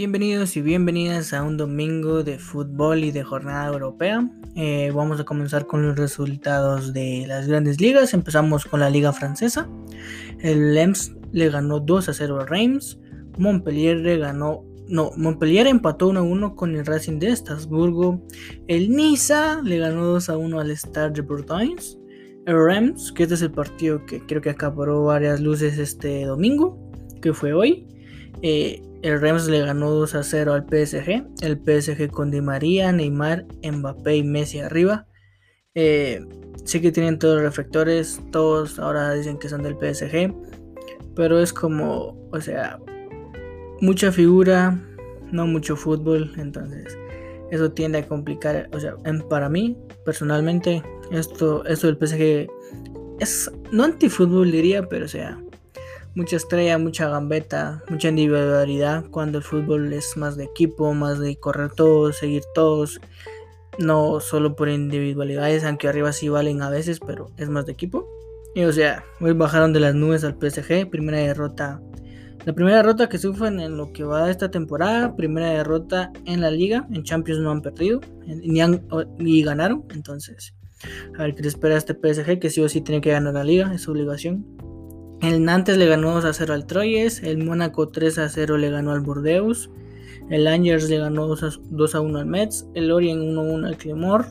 Bienvenidos y bienvenidas a un domingo de fútbol y de jornada europea. Eh, vamos a comenzar con los resultados de las grandes ligas. Empezamos con la liga francesa. El Lems le ganó 2 a 0 a Reims. Montpellier le ganó no, Montpellier empató 1 a 1 con el Racing de Estrasburgo. El Niza le ganó 2 a 1 al Stade de Bourgogne. El Reims, que este es el partido que creo que acaparó varias luces este domingo, que fue hoy. Eh, el Reims le ganó 2 a 0 al PSG. El PSG con Di María, Neymar, Mbappé y Messi arriba. Eh, sí que tienen todos los reflectores. Todos ahora dicen que son del PSG. Pero es como, o sea, mucha figura, no mucho fútbol, entonces eso tiende a complicar, o sea, para mí personalmente esto esto del PSG es no antifútbol diría, pero o sea, mucha estrella, mucha gambeta, mucha individualidad cuando el fútbol es más de equipo, más de correr todos, seguir todos, no solo por individualidades, aunque arriba sí valen a veces, pero es más de equipo. Y o sea, hoy bajaron de las nubes al PSG, primera derrota la primera derrota que sufren en lo que va de esta temporada, primera derrota en la liga, en Champions no han perdido, ni, han, ni ganaron, entonces a ver qué le espera este PSG que sí o sí tiene que ganar la liga, es su obligación. El Nantes le ganó 2 a 0 al Troyes, el Mónaco 3 a 0 le ganó al Bordeaux, el Angers le ganó 2 a 1 al Metz, el Orient 1 a 1 al Clemor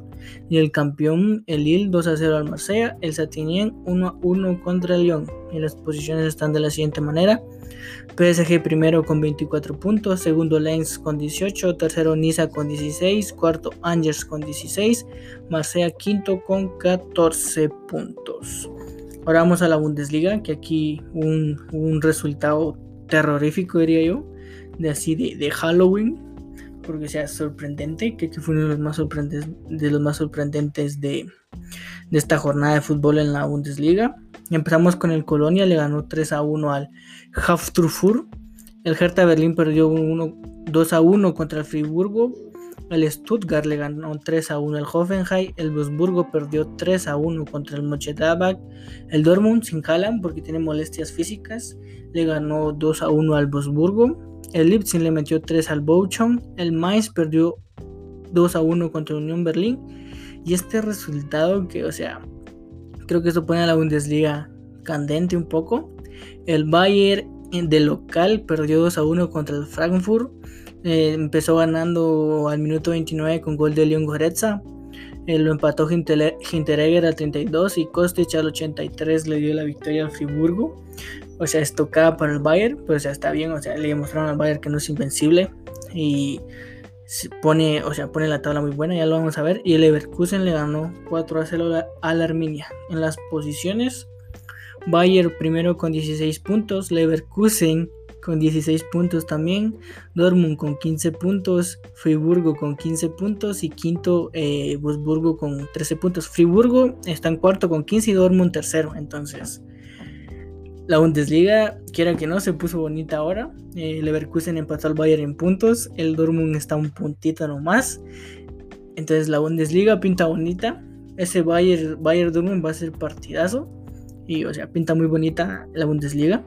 y el campeón el Lille 2 a 0 al Marsella, el Satinien 1 a 1 contra el Lyon. Y las posiciones están de la siguiente manera: PSG primero con 24 puntos, segundo Lens con 18, tercero Niza con 16, cuarto Angers con 16, Marsella quinto con 14 puntos. Ahora vamos a la Bundesliga, que aquí un, un resultado terrorífico diría yo de así de, Halloween, porque sea sorprendente, que, que fue uno de los más sorprendentes de, los más sorprendentes de, esta jornada de fútbol en la Bundesliga. empezamos con el Colonia, le ganó 3 a 1 al Haftrufur. El Hertha Berlín perdió 1, 2 a 1 contra el Friburgo. El Stuttgart le ganó 3 a 1 al Hoffenheim. El Wolfsburgo perdió 3 a 1 contra el Mönchengladbach. El Dortmund sin Haaland porque tiene molestias físicas le ganó 2 a 1 al Wolfsburgo. El Leipzig le metió 3 al Bochum. El Mainz perdió 2 a 1 contra Unión Berlín. Y este resultado que, o sea, creo que eso pone a la Bundesliga candente un poco. El Bayern de local perdió 2 a 1 contra el Frankfurt. Eh, empezó ganando al minuto 29 con gol de Leon Goretza. Eh, lo empató Hinteregger al 32 y Kostic al 83 le dio la victoria al Friburgo. O sea, estocada para el Bayern, pero o sea, está bien, o sea, le demostraron al Bayern que no es invencible y pone, o sea, pone la tabla muy buena, ya lo vamos a ver. Y el Leverkusen le ganó 4 a 0 a la Arminia. En las posiciones, Bayern primero con 16 puntos, Leverkusen con 16 puntos también, Dortmund con 15 puntos, Friburgo con 15 puntos y quinto eh, con 13 puntos. Friburgo está en cuarto con 15 y Dortmund tercero, entonces la Bundesliga, quiera que no, se puso bonita ahora. El Leverkusen empató al Bayern en puntos. El Dortmund está un puntito nomás. Entonces la Bundesliga pinta bonita. Ese Bayern, Bayern Dortmund va a ser partidazo. Y o sea, pinta muy bonita la Bundesliga.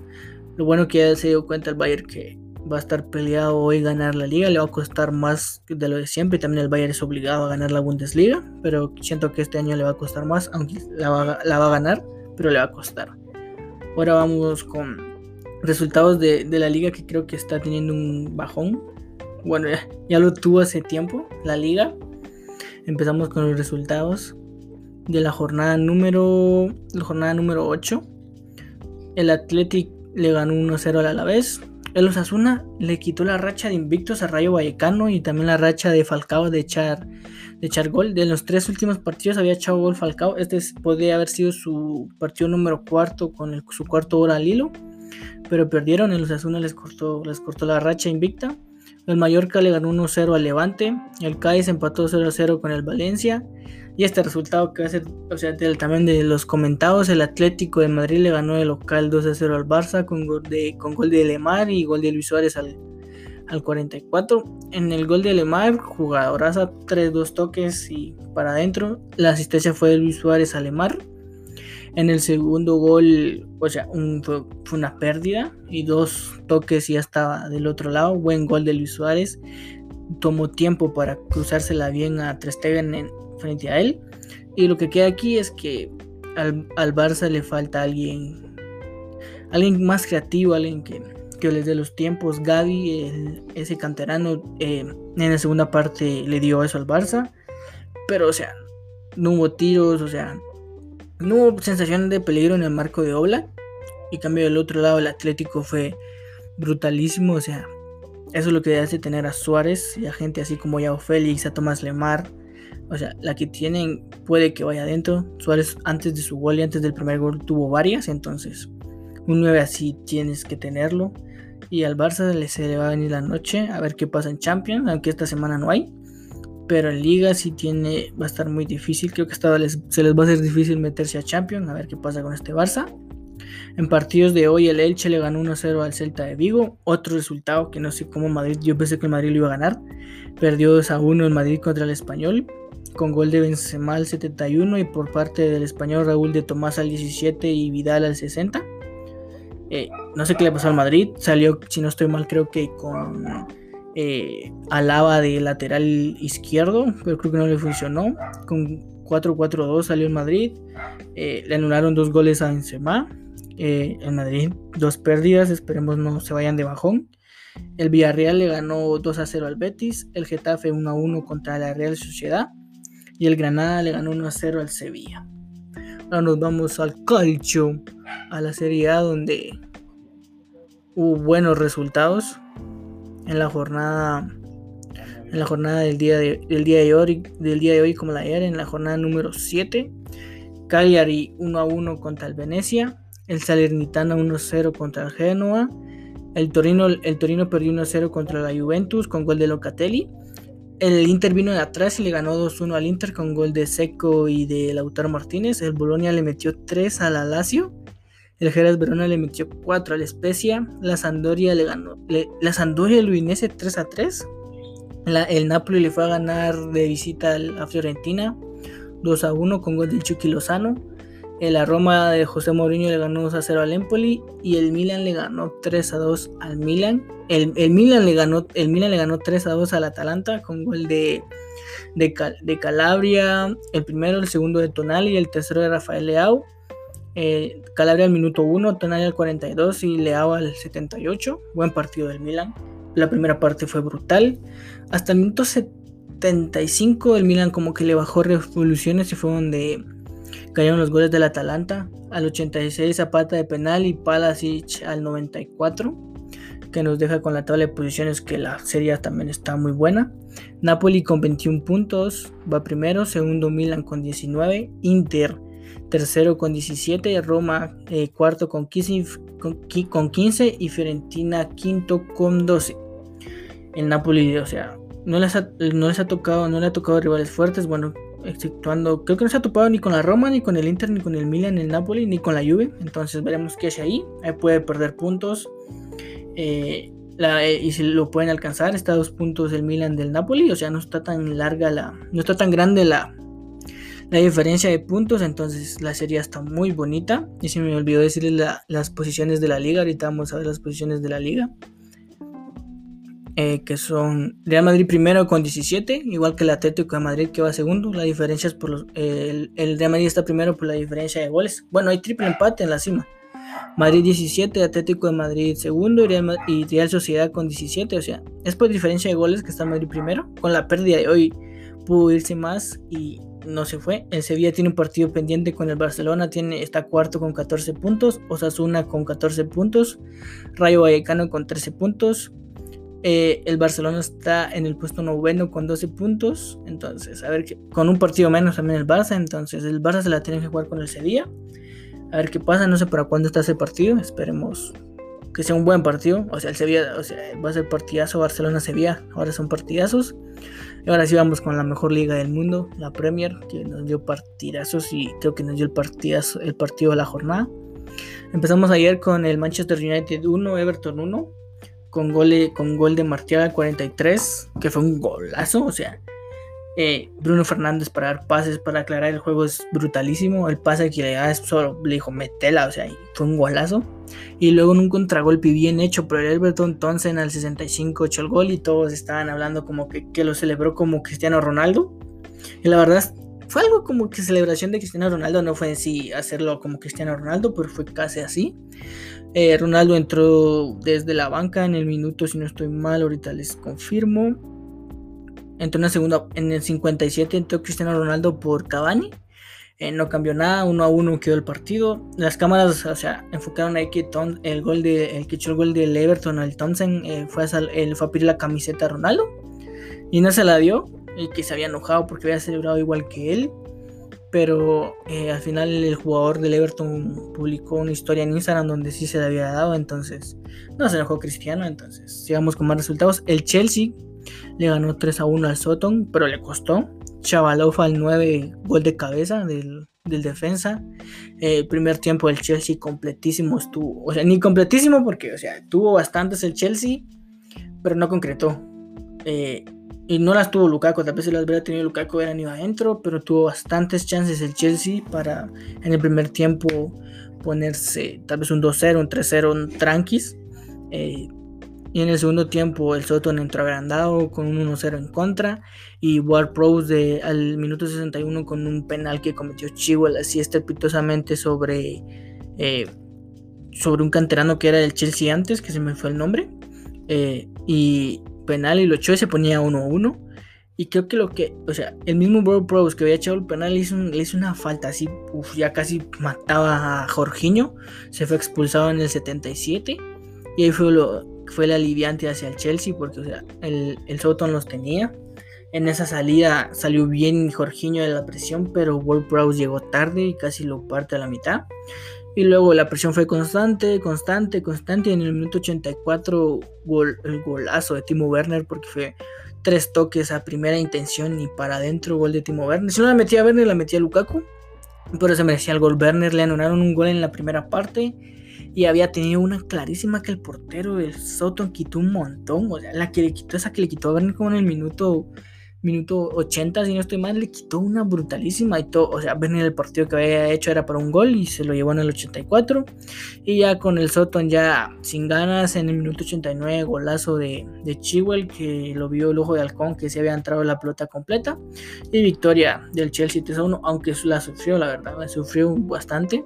Lo bueno que ya se dio cuenta el Bayern que va a estar peleado hoy ganar la liga. Le va a costar más de lo de siempre. También el Bayern es obligado a ganar la Bundesliga. Pero siento que este año le va a costar más. Aunque la va, a ganar. Pero le va a costar. Ahora vamos con resultados de, la liga que creo que está teniendo un bajón. Bueno, ya, lo tuvo hace tiempo la liga. Empezamos con los resultados de la jornada número la jornada número 8. El Athletic le ganó 1-0 al Alavés. El Osasuna le quitó la racha de invictos a Rayo Vallecano y también la racha de Falcao de echar, de echar gol. De los tres últimos partidos había echado gol Falcao. Este podría haber sido su partido número cuarto con su cuarto hora al hilo. Pero perdieron. El Osasuna les cortó, les cortó la racha invicta. El Mallorca le ganó 1-0 al Levante. El Cádiz empató 0-0 con el Valencia. Y este resultado que va a ser, o sea, del también de los comentados, el Atlético de Madrid le ganó el local 2-0 al Barça con gol de, con gol de Lemar y gol de Luis Suárez al, al 44. En el gol de Lemar, jugadoraza 3-2 toques y para adentro. La asistencia fue de Luis Suárez a Lemar. En el segundo gol, o sea, fue, una pérdida y dos toques y ya estaba del otro lado. Buen gol de Luis Suárez. Tomó tiempo para cruzársela bien a Trestegen en, frente a él. Y lo que queda aquí es que al, Barça le falta alguien, alguien más creativo, alguien que, que les dé los tiempos. Gaby, ese canterano, eh, en la segunda parte le dio eso al Barça. Pero, o sea, no hubo tiros, o sea, no hubo sensación de peligro en el marco de Obla. Y cambio del otro lado, el Atlético fue brutalísimo. O sea, eso es lo que hace tener a Suárez y a gente así como Yao Félix, a Tomás Lemar. O sea, la que tienen puede que vaya adentro. Suárez antes de su gol y antes del primer gol tuvo varias. Entonces, un 9 así tienes que tenerlo. Y al Barça se le va a venir la noche a ver qué pasa en Champions, aunque esta semana no hay pero en liga sí tiene, va a estar muy difícil. Creo que esta se les va a hacer difícil meterse a Champions, a ver qué pasa con este Barça. En partidos de hoy el Elche le ganó 1-0 al Celta de Vigo, otro resultado que no sé cómo Madrid, yo pensé que el Madrid lo iba a ganar. Perdió 2-1 el Madrid contra el Español, con gol de Benzema al 71 y por parte del Español Raúl de Tomás al 17 y Vidal al 60. Eh, no sé qué le pasó al Madrid, salió, si no estoy mal, creo que con eh, Alaba de lateral izquierdo, pero creo que no le funcionó. Con 4-4-2 salió en Madrid. Eh, le anularon dos goles a Benzema. Eh, en Madrid, dos pérdidas, esperemos no se vayan de bajón. El Villarreal le ganó 2 0 al Betis, el Getafe 1 1 contra la Real Sociedad y el Granada le ganó 1 0 al Sevilla. Ahora nos vamos al calcio, a la Serie A donde hubo buenos resultados en la jornada en la jornada del día de, del día de hoy del día de hoy como la de ayer en la jornada número 7 Cagliari 1 a 1 contra el Venecia el Salernitana 1 0 contra el Genoa el Torino, el Torino perdió 1 0 contra la Juventus con gol de Locatelli el Inter vino de atrás y le ganó 2-1 al Inter con gol de Seco y de Lautaro Martínez. El Bolonia le metió 3 a la Lazio. El Geras Verona le metió 4 al Spezia. La Sandoria le ganó. la Sandoria el Udinese 3 a 3. el Napoli le fue a ganar de visita a Fiorentina 2 a 1 con gol del Chucky Lozano. La Roma de José Mourinho le ganó 2 a 0 al Empoli y el Milan le ganó 3 a 2 al Milan. El, Milan, le ganó, el Milan le ganó 3 a 2 al Atalanta con gol de, de, de Calabria, el primero, el segundo de Tonali y el tercero de Rafael Leao. Eh, Calabria al minuto 1, Tonali al 42 y Leao al 78. Buen partido del Milan. La primera parte fue brutal. Hasta el minuto 75 el Milan como que le bajó revoluciones y fue donde cayeron los goles del Atalanta. Al 86 Zapata de penal y Palasic al 94 que nos deja con la tabla de posiciones que la serie también está muy buena. Napoli con 21 puntos va primero, segundo Milan con 19, Inter tercero con 17, Roma eh, cuarto con 15, con, 15 y Fiorentina quinto con 12. El Napoli, o sea, no les, ha, no les ha tocado, no le ha tocado rivales fuertes, bueno, exceptuando, creo que no se ha topado ni con la Roma, ni con el Inter, ni con el Milan, el Napoli, ni con la Juve, entonces veremos qué hace ahí, ahí puede perder puntos. Eh, eh, y si lo pueden alcanzar, está a dos puntos el Milan del Napoli, o sea, no está tan larga la, no está tan grande la, la diferencia de puntos, entonces la serie está muy bonita. Y se me olvidó decirles las posiciones de la liga, ahorita vamos a ver las posiciones de la liga. Eh, que son Real Madrid primero con 17, igual que el Atlético de Madrid que va segundo. La diferencia es por el, Real Madrid está primero por la diferencia de goles. Bueno, hay triple empate en la cima. Madrid 17, Atlético de Madrid segundo y Real, y Real Sociedad con 17. O sea, es por diferencia de goles que está Madrid primero. Con la pérdida de hoy pudo irse más y no se fue. El Sevilla tiene un partido pendiente con el Barcelona, tiene, está cuarto con 14 puntos, Osasuna con 14 puntos, Rayo Vallecano con 13 puntos. Eh, el Barcelona está en el puesto noveno con 12 puntos. Entonces, a ver, que, con un partido menos también el Barça. Entonces, el Barça se la tiene que jugar con el Sevilla. A ver qué pasa, no sé para cuándo está ese partido. Esperemos que sea un buen partido. O sea, el Sevilla, o sea, va a ser partidazo Barcelona-Sevilla. Ahora son partidazos. Y ahora sí vamos con la mejor liga del mundo, la Premier, que nos dio partidazos y creo que nos dio el, partidazo, el partido de la jornada. Empezamos ayer con el Manchester United 1, Everton 1, con gol, con gol de Martial al 43, que fue un golazo, o sea, Eh, Bruno Fernández para dar pases, para aclarar el juego es brutalísimo. El pase que le es solo, le dijo, metela, o sea, fue un golazo. Y luego en un contragolpe bien hecho por el Everton Thompson al 65 echó el gol y todos estaban hablando como que, que lo celebró como Cristiano Ronaldo. Y la verdad fue algo como que celebración de Cristiano Ronaldo, no fue en sí hacerlo como Cristiano Ronaldo, pero fue casi así. Eh, Ronaldo entró desde la banca en el minuto, si no estoy mal, ahorita les confirmo. Entró en, la segunda, en el 57 entró Cristiano Ronaldo por Cavani. Eh, no cambió nada, uno a uno quedó el partido. Las cámaras, o sea, enfocaron ahí que el gol de, el el gol del Everton, el Thompson, eh, fue, a fue a pedir la camiseta a Ronaldo y no se la dio y que se había enojado porque había celebrado igual que él. Pero eh, al final el jugador del Everton publicó una historia en Instagram donde sí se le había dado. Entonces no se enojó Cristiano. Entonces sigamos con más resultados. El Chelsea le ganó 3 a 1 al Soton, pero le costó. Chavalov al 9 gol de cabeza del, defensa. El primer tiempo el Chelsea completísimo estuvo. O sea, ni completísimo porque, o sea, tuvo bastantes el Chelsea, pero no concretó. Eh, y no las tuvo Lukaku, tal vez si las hubiera tenido Lukaku hubieran ido adentro, pero tuvo bastantes chances el Chelsea para en el primer tiempo ponerse tal vez un 2-0, un 3-0, un tranquis. Eh, y en el segundo tiempo el Soton entró agrandado con un 1-0 en contra. Y Ward Prowse al minuto 61 con un penal que cometió Chihuahua así estrepitosamente sobre, eh, sobre un canterano que era del Chelsea antes, que se me fue el nombre. Eh, y penal y lo echó y se ponía 1-1. Y creo que lo que, o sea, el mismo Bro Pros que había echado el penal le hizo, hizo una falta así, ya casi mataba a Jorginho. Se fue expulsado en el 77. Y ahí fue, lo, fue el aliviante hacia el Chelsea, porque, o sea, el, el Soton los tenía. En esa salida salió bien Jorginho de la presión, pero World Prowse llegó tarde y casi lo parte a la mitad. Y luego la presión fue constante, constante, constante. Y en el minuto 84, gol, el golazo de Timo Werner, porque fue tres toques a primera intención y para adentro, gol de Timo Werner. Si no la metía a Werner, la metía a Lukaku. Pero se merecía el gol. Werner le anularon un gol en la primera parte. Y había tenido una clarísima que el portero del Soto quitó un montón. O sea, la que le quitó, esa que le quitó a Werner como en el minuto minuto 80, si no estoy mal, le quitó una brutalísima y todo, o sea, venir el partido que había hecho era para un gol y se lo llevó en el 84 y ya con el Soton ya sin ganas en el minuto 89 golazo de, de que lo vio el ojo de halcón que se había entrado la pelota completa. Y victoria del Chelsea 3 1 aunque la sufrió la verdad, la sufrió bastante.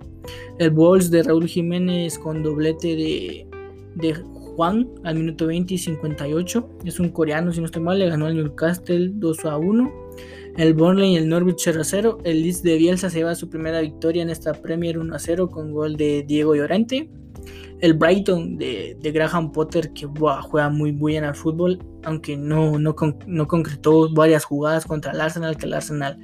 El Wolves de Raúl Jiménez con doblete de, de Juan al minuto 20 y 58. Es un coreano, si no estoy mal, le ganó al Newcastle 2 a 1. El Burnley y el Norwich 0 a 0. El Leeds de Bielsa se lleva su primera victoria en esta Premier 1 a 0 con gol de Diego Llorente. El Brighton de, Graham Potter que juega muy bien al fútbol, aunque no, no, no, concretó varias jugadas contra el Arsenal, que el Arsenal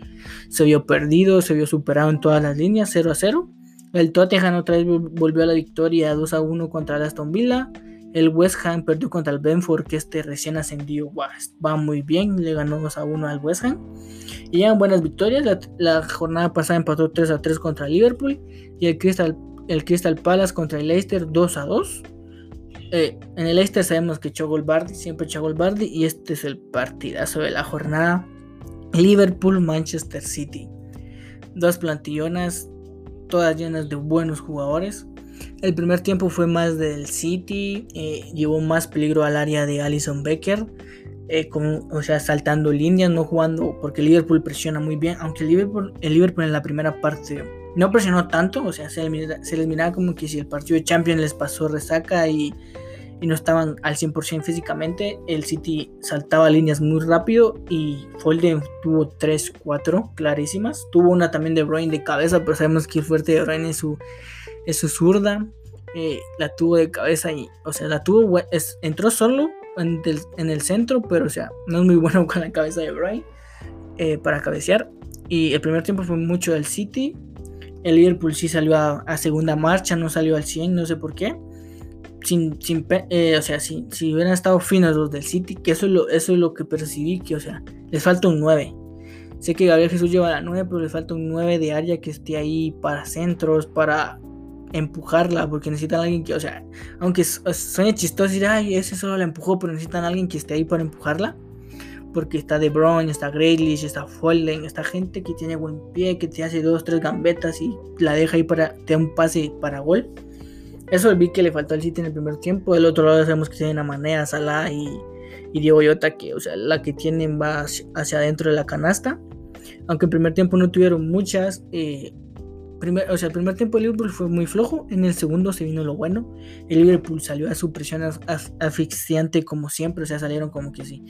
se vio perdido, se vio superado en todas las líneas, 0 a 0. El Tottenham otra vez volvió a la victoria 2 a 1 contra el Aston Villa. El West Ham perdió contra el Benford, que este recién ascendido va muy bien, le ganó 2 a 1 al West Ham. Y ya buenas victorias, la, jornada pasada empató 3 a 3 contra Liverpool y el Crystal, el Crystal Palace contra el Leicester 2 a 2. Eh, en el Leicester sabemos que echó gol Bardi, siempre echó gol Bardi y este es el partidazo de la jornada. Liverpool-Manchester City. Dos plantillonas, todas llenas de buenos jugadores. El primer tiempo fue más del City, eh, llevó más peligro al área de Alison Becker, eh, o sea, saltando líneas, no jugando, porque Liverpool presiona muy bien, aunque el Liverpool, en la primera parte no presionó tanto, o sea, se les, miraba como que si el partido de Champions les pasó resaca y, no estaban al 100% físicamente, el City saltaba líneas muy rápido y Folden tuvo 3, 4 clarísimas, tuvo una también de Bruyne de cabeza, pero sabemos que fuerte de Bruyne es su es su zurda, eh, la tuvo de cabeza y, o sea, la tuvo, entró solo en, el centro, pero, o sea, no es muy bueno con la cabeza de Bray eh, para cabecear. Y el primer tiempo fue mucho del City. El Liverpool sí salió a, segunda marcha, no salió al 100, no sé por qué. Sin, sin eh, o sea, si, si hubieran estado finos los del City, que eso es, lo, eso es lo que percibí, que, o sea, les falta un 9. Sé que Gabriel Jesús lleva la 9, pero les falta un 9 de área que esté ahí para centros, para empujarla, porque necesitan a alguien que, o sea, aunque suene chistoso decir, ay, ese solo la empujó, pero necesitan a alguien que esté ahí para empujarla. porque está De Bruyne, está Grealish, está Folden, está gente que tiene buen pie, que te hace dos, tres gambetas y la deja ahí para te da un pase para gol. Eso vi que le faltó al City en el primer tiempo. Del otro lado sabemos que tienen a Manea, Salah y, y Diego Yota, que o sea, la que tienen va hacia, adentro de la canasta. Aunque en primer tiempo no tuvieron muchas. Eh, o sea, el primer tiempo de Liverpool fue muy flojo. En el segundo se vino lo bueno. El Liverpool salió a su presión asfixiante como siempre. O sea, salieron como que sí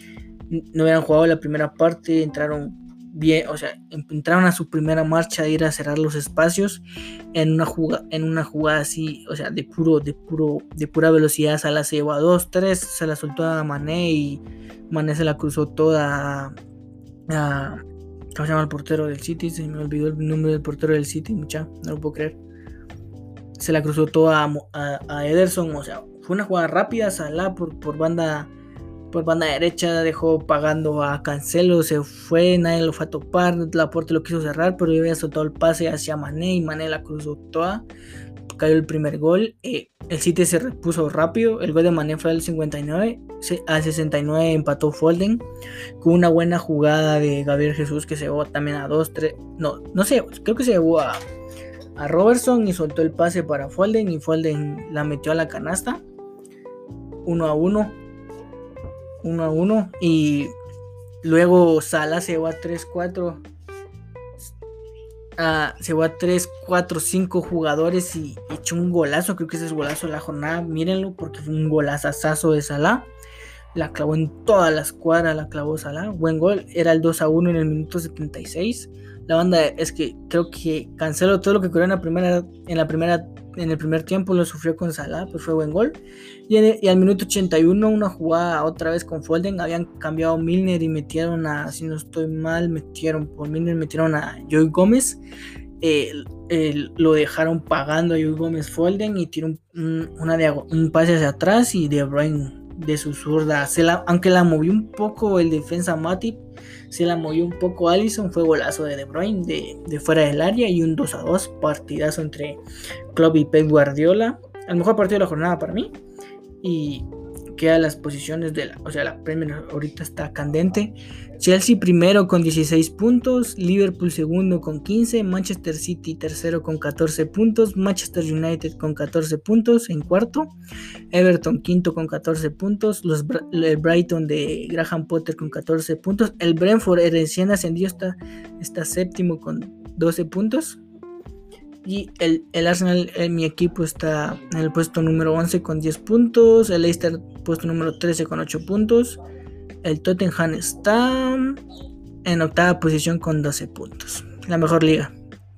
no habían jugado la primera parte, entraron bien, o sea, entraron a su primera marcha de ir a cerrar los espacios en una jugada, en una jugada así, o sea, de puro, de puro, de pura velocidad, Salah se llevó a 2, 3, se la soltó a Mané y Mané se la cruzó toda a, ¿cómo se llama el portero del City? Se me olvidó el nombre del portero del City, mucha, no lo puedo creer. Se la cruzó toda a, Ederson, o sea, fue una jugada rápida, Salah por, por banda por banda derecha dejó pagando a Cancelo, se fue, nadie lo fue a topar, la puerta lo quiso cerrar, pero yo había soltado el pase hacia Mané y Mané la cruzó toda, cayó el primer gol, eh, el City se repuso rápido, el gol de Mané fue al 59, al 69 empató Folden, con una buena jugada de Gabriel Jesús que se llevó también a 2, 3, no, no sé, creo que se llevó a, a Robertson y soltó el pase para Folden y Folden la metió a la canasta, 1 a 1 1 a 1 y luego Sala se va a 3-4 se va a 3, 4, 5 jugadores y echó un golazo. Creo que ese es golazo de la jornada. Mírenlo porque fue un golazazo de Salah. La clavó en toda la escuadra, la clavó Salah. Buen gol. Era el 2 a 1 en el minuto 76. La banda es que creo que canceló todo lo que ocurrió en la primera, en la primera en el primer tiempo lo sufrió con Salah, pues fue buen gol. Y, al minuto 81, una jugada otra vez con Folden, habían cambiado Milner y metieron a, si no estoy mal, metieron por Milner, metieron a Joey Gómez. lo dejaron pagando a Joey Gómez Folden y tiró un, un pase hacia atrás y De Bruyne de su zurda, aunque la movió un poco el defensa Matip, se la movió un poco Allison, fue golazo de De Bruyne de, fuera del área y un 2 a 2 partidazo entre Klopp y Pep Guardiola. El mejor partido de la jornada para mí. Y queda las posiciones de la, o sea, la Premier ahorita está candente. Chelsea primero con 16 puntos, Liverpool segundo con 15, Manchester City tercero con 14 puntos, Manchester United con 14 puntos en cuarto, Everton quinto con 14 puntos, los el Brighton de Graham Potter con 14 puntos, el Brentford recién ascendió está, está séptimo con 12 puntos. Y el, el Arsenal, en eh, mi equipo, está en el puesto número 11 con 10 puntos. El Leicester, puesto número 13 con 8 puntos. El Tottenham está en octava posición con 12 puntos. La mejor liga.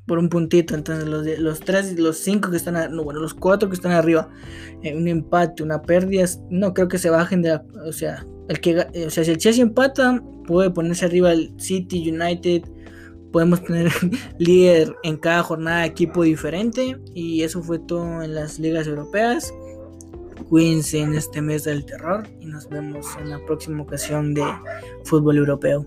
Por un puntito. Entonces los, los 3, los 5 que están, no, bueno, los 4 que están arriba. Eh, un empate, una pérdida. No creo que se bajen de la, O sea, el que, o sea, si el Chelsea empata, puede ponerse arriba el City, United, podemos tener líder en cada jornada equipo diferente y eso fue todo en las ligas europeas. Cuídense en este mes del terror y nos vemos en la próxima ocasión de fútbol europeo.